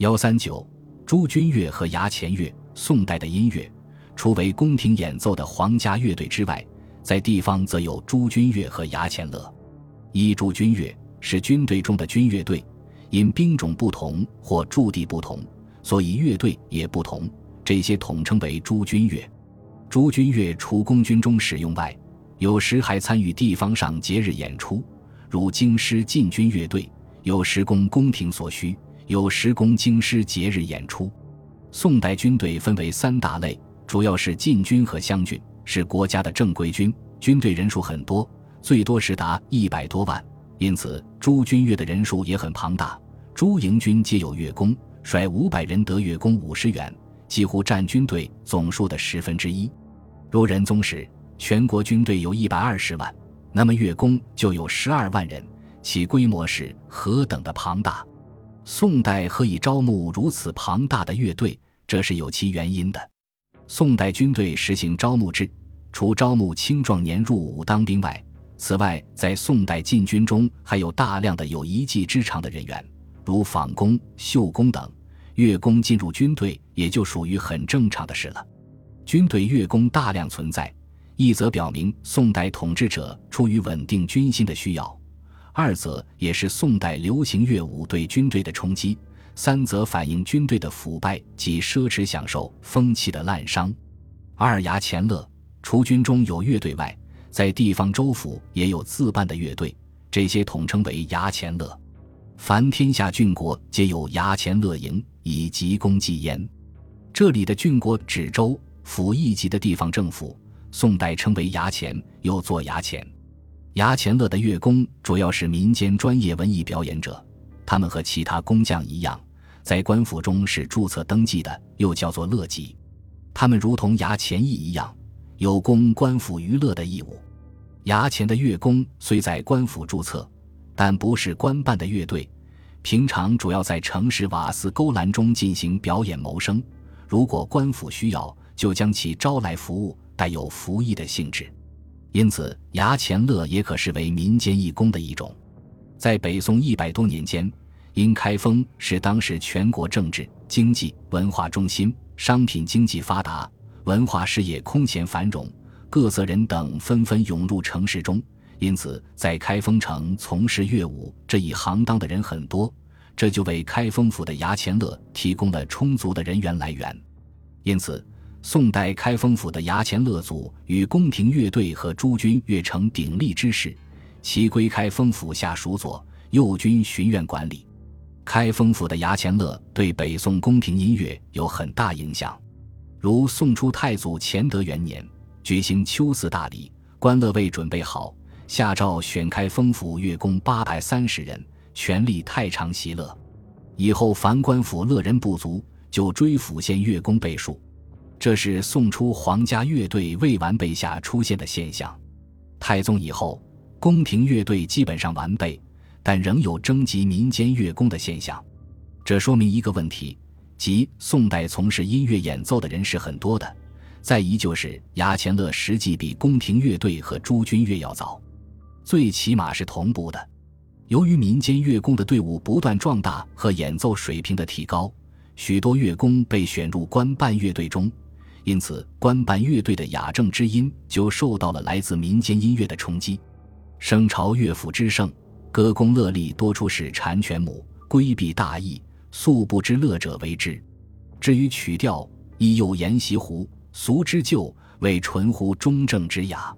幺三九，诸军乐和牙前乐，宋代的音乐，除为宫廷演奏的皇家乐队之外，在地方则有诸军乐和牙前乐。一诸军乐是军队中的军乐队，因兵种不同或驻地不同，所以乐队也不同，这些统称为诸军乐。诸军乐除公军中使用外，有时还参与地方上节日演出，如京师禁军乐队，有时供宫廷所需，有时供京师节日演出。宋代军队分为三大类，主要是禁军和湘军，是国家的正规军，军队人数很多，最多时达一百多万，因此诸军乐的人数也很庞大。诸营军皆有乐工，率五百人得乐工五十元，几乎占军队总数的十分之一。如仁宗时。全国军队有一百二十万，那么乐工就有十二万人，其规模是何等的庞大！宋代何以招募如此庞大的乐队？这是有其原因的。宋代军队实行招募制，除招募青壮年入伍当兵外，此外在宋代禁军中还有大量的有一技之长的人员，如纺工、绣工等。乐工进入军队也就属于很正常的事了。军队乐工大量存在。一则表明宋代统治者出于稳定军心的需要，二则也是宋代流行乐舞对军队的冲击，三则反映军队的腐败及奢侈享受风气的滥觞。二牙前乐，除军中有乐队外，在地方州府也有自办的乐队，这些统称为牙前乐。凡天下郡国皆有牙前乐营，以急功济焉。这里的郡国指州府一级的地方政府。宋代称为衙前，又作衙前。牙前乐的乐工主要是民间专业文艺表演者，他们和其他工匠一样，在官府中是注册登记的，又叫做乐籍。他们如同牙前役一样，有供官府娱乐的义务。牙前的乐工虽在官府注册，但不是官办的乐队，平常主要在城市瓦肆勾栏中进行表演谋生。如果官府需要，就将其招来服务。带有服役的性质，因此衙前乐也可视为民间义工的一种。在北宋一百多年间，因开封是当时全国政治、经济、文化中心，商品经济发达，文化事业空前繁荣，各色人等纷纷涌入城市中，因此在开封城从事乐舞这一行当的人很多，这就为开封府的衙前乐提供了充足的人员来源。因此。宋代开封府的衙前乐组与宫廷乐队和诸军乐成鼎立之势，其归开封府下属左右军巡院管理。开封府的衙前乐对北宋宫廷音乐有很大影响，如宋初太祖乾德元年举行秋祀大礼，官乐未准备好，下诏选开封府乐工八百三十人，全力太常席乐。以后凡官府乐人不足，就追府县乐工倍数。这是宋初皇家乐队未完备下出现的现象。太宗以后，宫廷乐队基本上完备，但仍有征集民间乐工的现象。这说明一个问题，即宋代从事音乐演奏的人是很多的。再一就是牙前乐实际比宫廷乐队和诸军乐要早，最起码是同步的。由于民间乐工的队伍不断壮大和演奏水平的提高，许多乐工被选入官办乐队中。因此，官办乐队的雅正之音就受到了来自民间音乐的冲击。声朝乐府之盛，歌功乐利多出是产权母，规避大义，素不知乐者为之。至于曲调，亦有沿袭胡俗之旧，为纯乎中正之雅。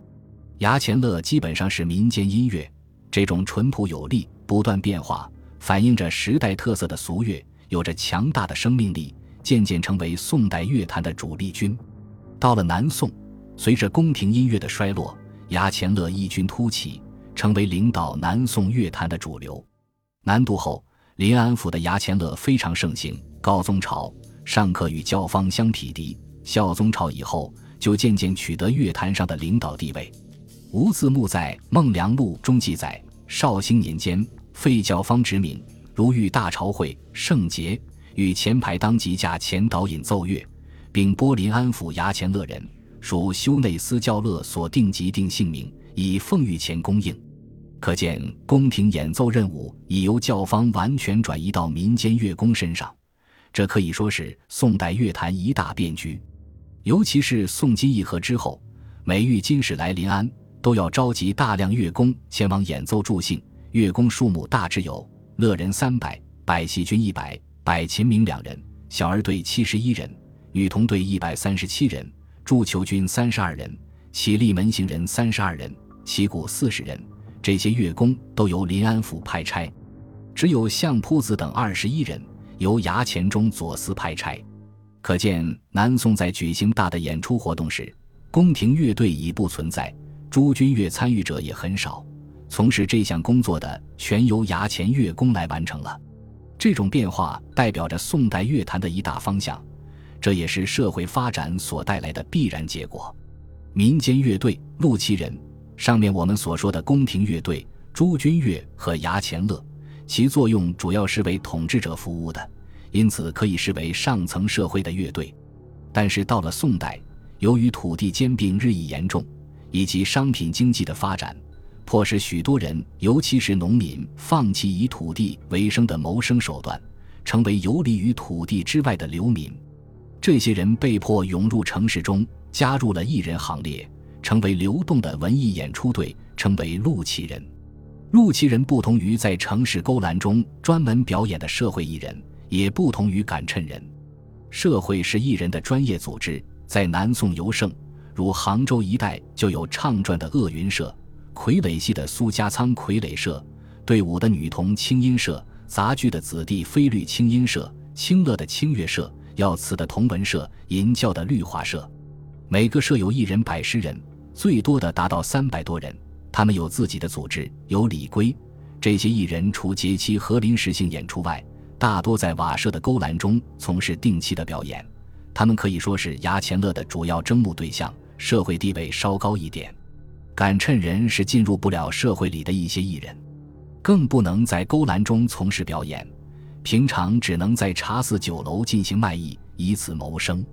牙前乐基本上是民间音乐，这种淳朴有力、不断变化、反映着时代特色的俗乐，有着强大的生命力。渐渐成为宋代乐坛的主力军。到了南宋，随着宫廷音乐的衰落，牙前乐异军突起，成为领导南宋乐坛的主流。南渡后，临安府的牙前乐非常盛行。高宗朝尚可与教坊相匹敌，孝宗朝以后，就渐渐取得乐坛上的领导地位。吴字墓在《孟良录》中记载：绍兴年间，废教坊之名，如遇大朝会、圣节。与前排当即驾前导引奏乐，并拨临安府衙前乐人，属修内司教乐所定即定姓名，以奉御前供应。可见宫廷演奏任务已由教坊完全转移到民间乐工身上，这可以说是宋代乐坛一大变局。尤其是宋金议和之后，每遇金使来临安，都要召集大量乐工前往演奏助兴。乐工数目大致有：乐人三百，百戏军一百，百琴明两人，小儿队七十一人，女童队一百三十七人，祝球军三十二人，起立门行人三十二人，旗鼓四十人。这些乐工都由临安府派差，只有相扑子等二十一人由衙前中左司派差。可见南宋在举行大的演出活动时，宫廷乐队已不存在，诸军乐参与者也很少，从事这项工作的全由衙前乐工来完成了。这种变化代表着宋代乐坛的一大方向，这也是社会发展所带来的必然结果。民间乐队陆其人，上面我们所说的宫廷乐队、诸军乐和牙前乐，其作用主要是为统治者服务的。因此可以视为上层社会的乐队，但是到了宋代，由于土地兼并日益严重，以及商品经济的发展，迫使许多人，尤其是农民，放弃以土地为生的谋生手段，成为游离于土地之外的流民。这些人被迫涌入城市中，加入了艺人行列，成为流动的文艺演出队，称为陆旗人。陆旗人不同于在城市勾栏中专门表演的社会艺人。也不同于赶衬人，社会是艺人的专业组织，在南宋尤盛，如杭州一带就有唱传的鄂云社、傀儡戏的苏家仓傀儡社、队伍的女童清音社、杂剧的子弟飞律清音社、清乐的清乐社、要词的同文社、吟教的绿华社。每个社有一人百十人，最多的达到三百多人。他们有自己的组织，有礼规。这些艺人除节期和临时性演出外，大多在瓦舍的勾栏中从事定期的表演，他们可以说是牙前乐的主要征募对象，社会地位稍高一点。赶趁人是进入不了社会里的一些艺人，更不能在勾栏中从事表演，平常只能在茶肆酒楼进行卖艺，以此谋生。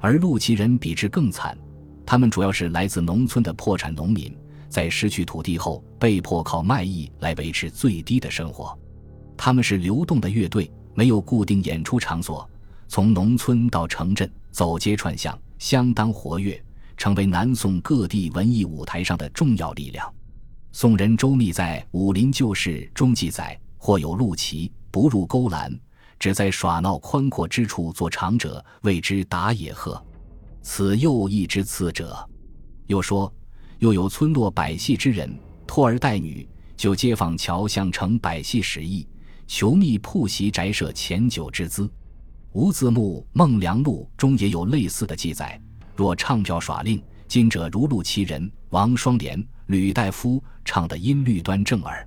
而陆其人比之更惨，他们主要是来自农村的破产农民，在失去土地后，被迫靠卖艺来维持最低的生活。他们是流动的乐队，没有固定演出场所，从农村到城镇，走街串巷，相当活跃，成为南宋各地文艺舞台上的重要力量。宋人周密在《武林旧事》中记载：“或有陆骑不入勾栏，只在耍闹宽阔之处做场者，谓之打野鹤。此又一之次者。”又说：“又有村落百戏之人，托儿带女，就街坊桥巷成百戏使役。”求觅铺席宅舍前酒之资，吴字墓《孟良录》中也有类似的记载。若唱票耍令，今者如陆其人、王双莲、吕大夫唱的音律端正耳。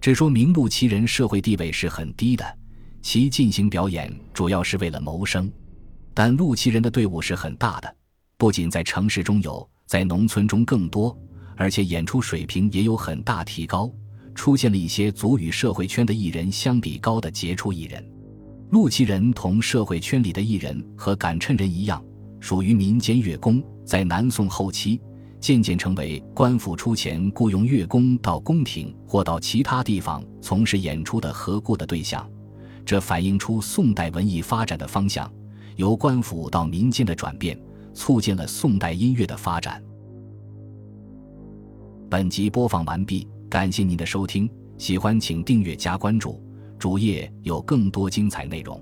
这说明陆其人社会地位是很低的，其进行表演主要是为了谋生。但陆其人的队伍是很大的，不仅在城市中有，在农村中更多，而且演出水平也有很大提高。出现了一些足与社会圈的艺人相比高的杰出艺人，陆其人同社会圈里的艺人和赶衬人一样，属于民间乐工，在南宋后期渐渐成为官府出钱雇佣乐工到宫廷或到其他地方从事演出的合雇的对象。这反映出宋代文艺发展的方向，由官府到民间的转变，促进了宋代音乐的发展。本集播放完毕。感谢您的收听，喜欢请订阅加关注，主页有更多精彩内容。